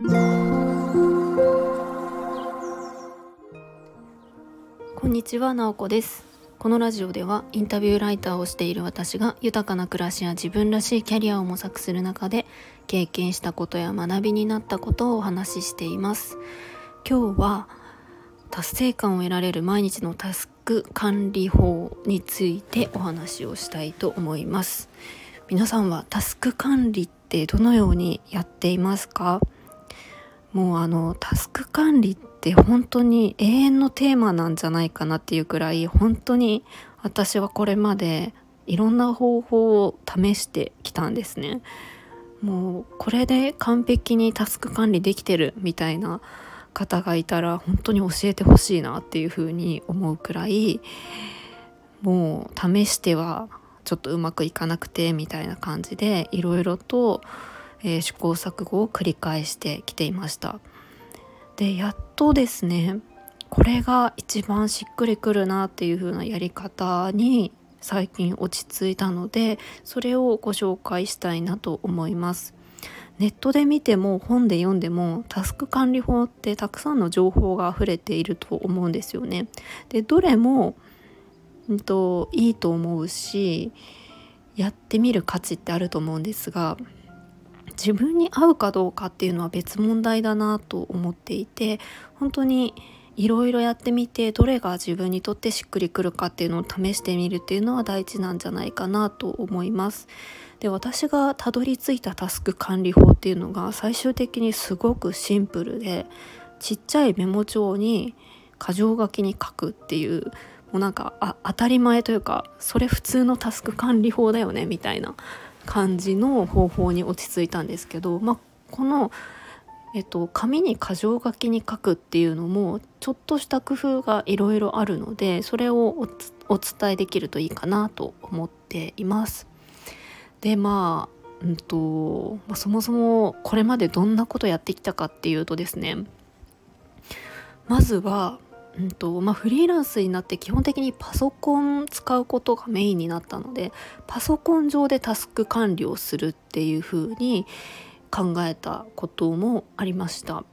こんにちは、なおこです。このラジオではインタビューライターをしている私が豊かな暮らしや自分らしいキャリアを模索する中で経験したことや学びになったことをお話ししています。今日は達成感を得られる毎日のタスク管理法についてお話をしたいと思います。皆さんはタスク管理ってどのようにやっていますか？もうあのタスク管理って本当に永遠のテーマなんじゃないかなっていうくらい本当に私はこれまでいろんな方法を試してきたんですね。もうこれで完璧にタスク管理できてるみたいな方がいたら本当に教えてほしいなっていうふうに思うくらいもう試してはちょっとうまくいかなくてみたいな感じでいろいろと、えー、試行錯誤を繰り返してきていました。でやっとですねこれが一番しっくりくるなっていう風なやり方に最近落ち着いたのでそれをご紹介したいなと思いますネットで見ても本で読んでもタスク管理法ってたくさんの情報が溢れていると思うんですよねでどれも、んと、いいと思うしやってみる価値ってあると思うんですが自分に合うかどうかっていうのは別問題だなと思っていて本当にいろいろやってみてどれが自分にとってしっくりくるかっていうのを試してみるっていうのは大事なんじゃないかなと思います。で私がたどり着いたタスク管理法っていうのが最終的にすごくシンプルでちっちゃいメモ帳に箇条書きに書くっていうもうなんかあ当たり前というかそれ普通のタスク管理法だよねみたいな感じの方法に落ち着いたんですけど、まあ、この、えっと、紙に箇条書きに書くっていうのもちょっとした工夫がいろいろあるのでそれをお伝えできるといいかなと思っています。でまあうんとまあ、そもそもこれまでどんなことやってきたかっていうとですねまずはうんとまあ、フリーランスになって基本的にパソコン使うことがメインになったのでパソコン上でタスク管理をするっていう風に考えたこともありました。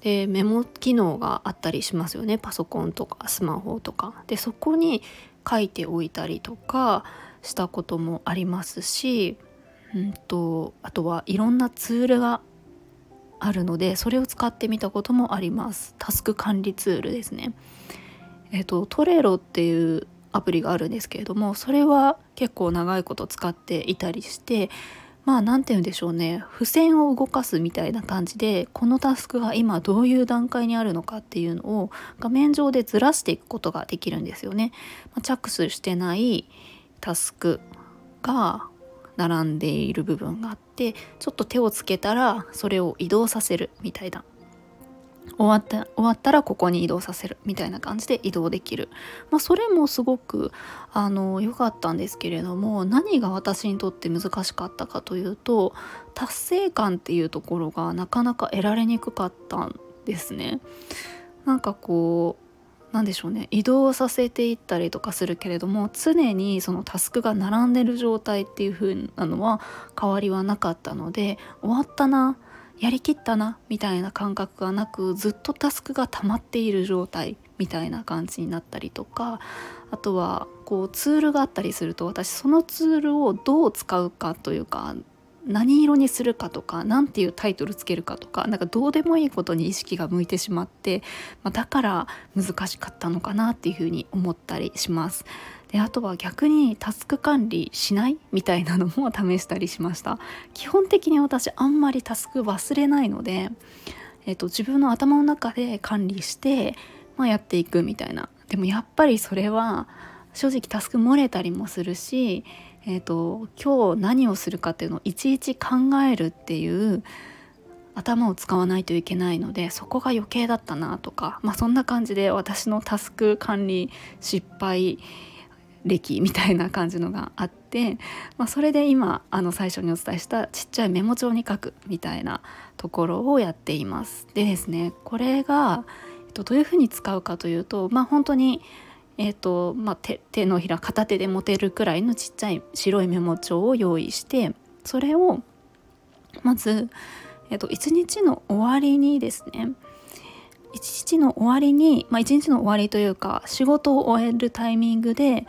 でメモ機能があったりしますよねパソコンとかスマホとか。でそこに書いておいたりとかしたこともありますし、うんとあとはいろんなツールがあるのでそれを使ってみたこともあります。タスク管理ツールですね。えっ、とトレロっていうアプリがあるんですけれどもそれは結構長いこと使っていたりしてまあ何て言うんでしょうね。付箋を動かすみたいな感じでこのタスクが今どういう段階にあるのかっていうのを画面上でずらしていくことができるんですよね。まあ、着手してないタスクが並んでいる部分があってちょっと手をつけたらそれを移動させるみたいな終わった終わったらここに移動させるみたいな感じで移動できる、まあ、それもすごくあの良かったんですけれども何が私にとって難しかったかというと達成感っていうところがなかなか得られにくかったんですね。なんかこう何でしょうね。移動させていったりとかするけれども常にそのタスクが並んでる状態っていう風なのは変わりはなかったので終わったなやりきったなみたいな感覚がなくずっとタスクが溜まっている状態みたいな感じになったりとかあとはこうツールがあったりすると私そのツールをどう使うかというか何色にするかとか何ていうタイトルつけるかとかなんかどうでもいいことに意識が向いてしまって、まあ、だから難しかったのかなっていうふうに思ったりします。であとは逆にタスク管理しないみたいなのも試したりしました基本的に私あんまりタスク忘れないので、えーと、自分の頭の中で管理して、まあ、やっていくみたいなでもやっぱりそれは正直タスク漏れたりもするしえーと、今日何をするかっていうのをいちいち考えるっていう頭を使わないといけないのでそこが余計だったなとか、まあ、そんな感じで私のタスク管理失敗歴みたいな感じのがあって、まあ、それで今あの最初にお伝えしたちっちゃいメモ帳に書くみたいなところをやっています。でですねこれが、えっと、どういうふうに使うかというとまあ本当にえーとまあ、手手のひら片手で持てるくらいのちっちゃい白いメモ帳を用意してそれをまず、えっと、一日の終わりにですね一日の終わりに、まあ、一日の終わりというか仕事を終えるタイミングで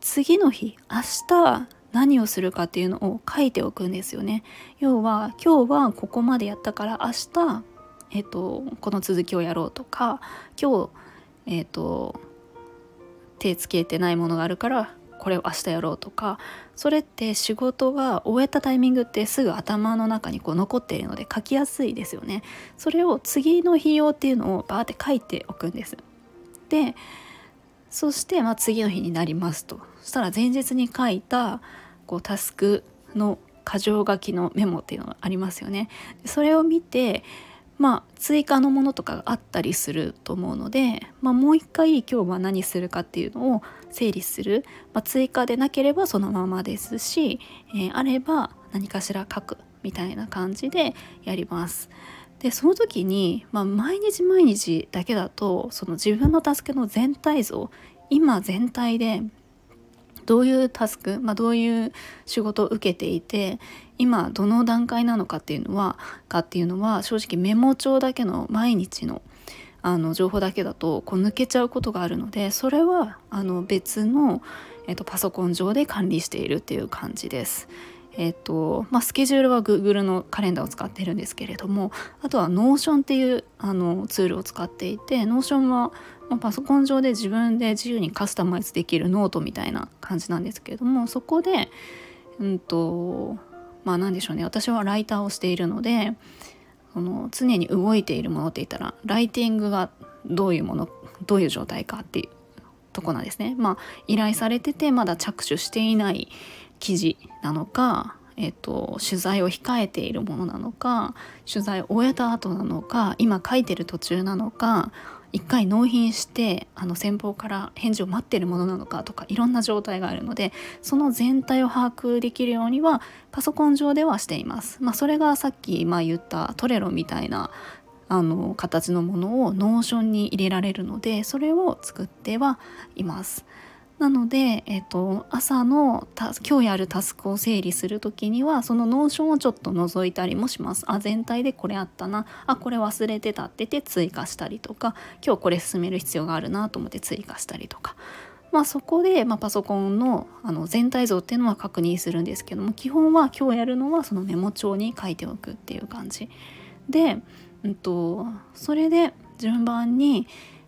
次の日明日何をするかっていうのを書いておくんですよね。要は今日はここまでやったから明日、えっと、この続きをやろうとか今日、えっと、手つけてないものがあるからこれを明日やろうとかそれって仕事が終えたタイミングってすぐ頭の中にこう残っているので書きやすいですよね。それを次の日用っていうのをバーって書いておくんです。でそしてまあ次の日になりますと。そしたら前日に書いたこうタスクの箇条書きのメモっていうのがありますよね。それを見てまあ追加のものとかがあったりすると思うので、まあ、もう一回今日は何するかっていうのを整理する、まあ、追加でなければそのままですし、えー、あれば何かしら書くみたいな感じでやります。でその時に、まあ、毎日毎日だけだとその自分のタスクの全体像今全体でどういうタスク、まあ、どういう仕事を受けていて今どの段階なのかっていうのはかっていうのは正直メモ帳だけの毎日のあの情報だけだとこう抜けちゃうことがあるのでそれはあの別の、えっと、パソコン上で管理しているっていう感じです。えっとまあ、スケジュールは Google のカレンダーを使っているんですけれどもあとは Notion っていうあのツールを使っていて Notion は、まあ、パソコン上で自分で自由にカスタマイズできるノートみたいな感じなんですけれどもそこでうんとまあ何でしょうね私はライターをしているのでその常に動いているものって言ったらライティングがどういうものどういう状態かっていうとこなんですね。まあ依頼されててまだ着手していない記事なのか、えっと、取材を控えているものなのか取材を終えた後なのか今書いてる途中なのか一回納品してあの先方から返事を待ってるものなのかとかいろんな状態があるのでその全体を把握できるようにはパソコン上ではしています。まあ、それがさっき言ったトレロみたいなあの形のものを Notion に入れられるのでそれを作ってはいます。なので、えっと、朝の今日やるタスクを整理する時にはその Notion をちょっと覗いたりもします。あ全体でこれあったなあこれ忘れてたってて追加したりとか今日これ進める必要があるなと思って追加したりとか。まあ、そこで、まあ、パソコンのあの全体像っていうのは確認するんですけども基本は今日やるのはそのメモ帳に書いておくっていう感じで、うんとそれで順番に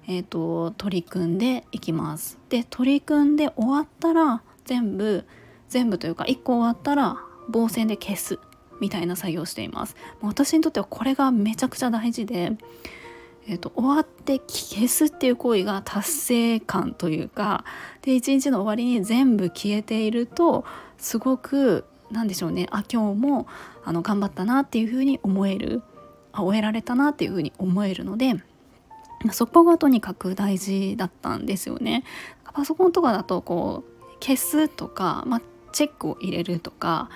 えーと、取り組んでいきます。で取り組んで終わったら全部全部というか1個終わったら棒線で消すみたいな作業をしています。私にとってはこれがめちゃくちゃ大事で、えーと、終わって消すっていう行為が達成感というかで一日の終わりに全部消えているとすごく何でしょうねあ今日もあの頑張ったなっていうふうに思えるあ終えられたなっていうふうに思えるので。そこがとにかく大事だったんですよね。パソコンとかだとこう消すとか、まあ、チェックを入れるとか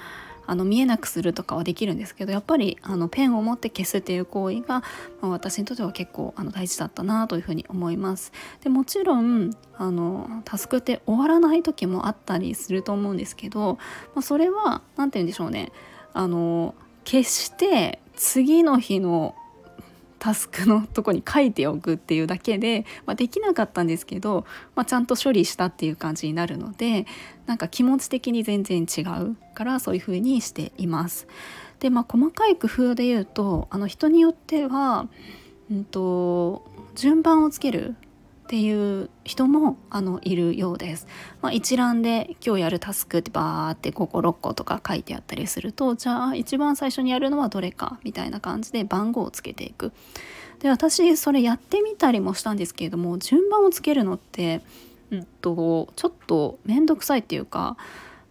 あの見えなくするとかはできるんですけどやっぱりあのペンを持って消すっていう行為が、まあ、私にとっては結構あの大事だったなというふうに思います。でもちろんあのタスクって終わらない時もあったりすると思うんですけど、まあ、それは何て言うんでしょうねあの決して次の日のタスクのとこに書いておくっていうだけで、まあ、できなかったんですけど、まあ、ちゃんと処理したっていう感じになるのでなんか気持ち的に全然違うからそういう風にしています。でまあ細かい工夫で言うとあの人によっては、うんと順番をつけるっていう人もあのいるようです。まあ、一覧で今日やるタスクってバーって5個6個とか書いてあったりするとじゃあ一番最初にやるのはどれかみたいな感じで番号をつけていく。で私それやってみたりもしたんですけれども順番をつけるのって、うんと、ちょっと面倒くさいっていうか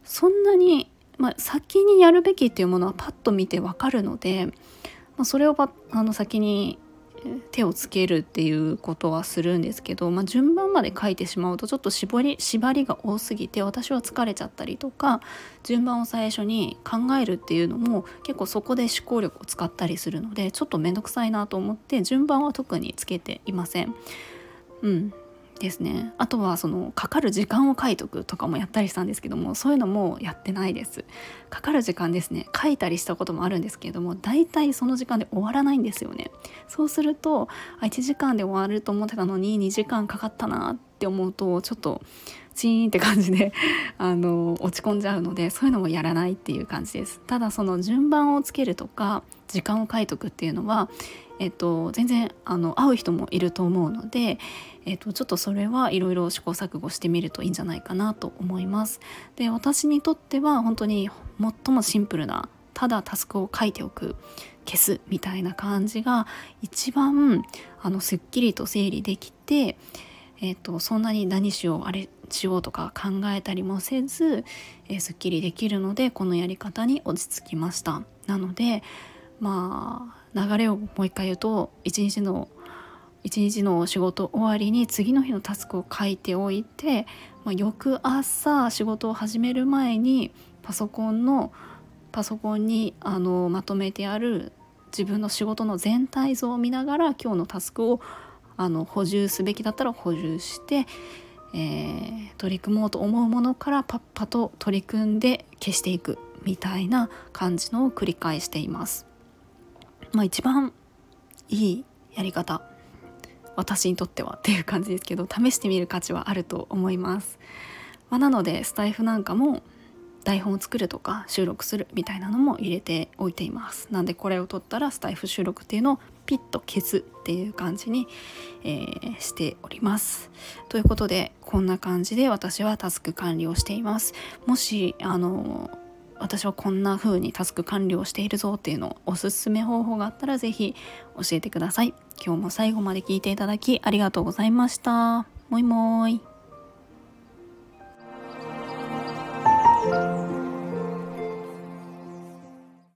そんなに、まあ、先にやるべきっていうものはパッと見てわかるので、まあ、それをあの先に手をつけるっていうことはするんですけど、まあ、順番まで書いてしまうとちょっと絞り縛りが多すぎて私は疲れちゃったりとか順番を最初に考えるっていうのも結構そこで思考力を使ったりするのでちょっと面倒くさいなと思って順番は特につけていません。うん、ですね。あとはそのかかる時間を書いとくとかもやったりしたんですけどもそういうのもやってないです。かかる時間ですね。書いたりしたこともあるんですけれども大体その時間で終わらないんですよね。そうするとあ1時間で終わると思ってたのに2時間かかったなってって思うとちょっとチーンって感じで あの落ち込んじゃうのでそういうのもやらないっていう感じですただその順番をつけるとか時間を書いとくっていうのはえっと、全然あの会う人もいると思うので、えっと、ちょっとそれはいろいろ試行錯誤してみるといいんじゃないかなと思います。で私にとっては本当に最もシンプルなただタスクを書いておく消すみたいな感じが一番あのすっきりと整理できて、えっと、そんなに何しようあれしようとか考えたりもせず、えー、すっきりできるのでこのやり方に落ち着きました。なのでまあ流れをもう一回言うと一日の一日の仕事終わりに次の日のタスクを書いておいて、まあ、翌朝仕事を始める前にパソコンのパソコンにあのまとめてある自分の仕事の全体像を見ながら今日のタスクをあの補充すべきだったら補充して、えー、取り組もうと思うものからパッパと取り組んで消していくみたいな感じのを繰り返しています。まあ、一番いいやり方私にとってはっていう感じですけど試してみる価値はあると思います、まあ、なのでスタイフなんかも台本を作るとか収録するみたいなのも入れておいていますなんでこれを取ったらスタイフ収録っていうのピッと消すっていう感じに、えー、しておりますということでこんな感じで私はタスク管理をしていますもしあの私はこんな風にタスク完了しているぞっていうのをおすすめ方法があったら是非教えてください。今日も最後まで聞いていただきありがとうございました。もいもーい。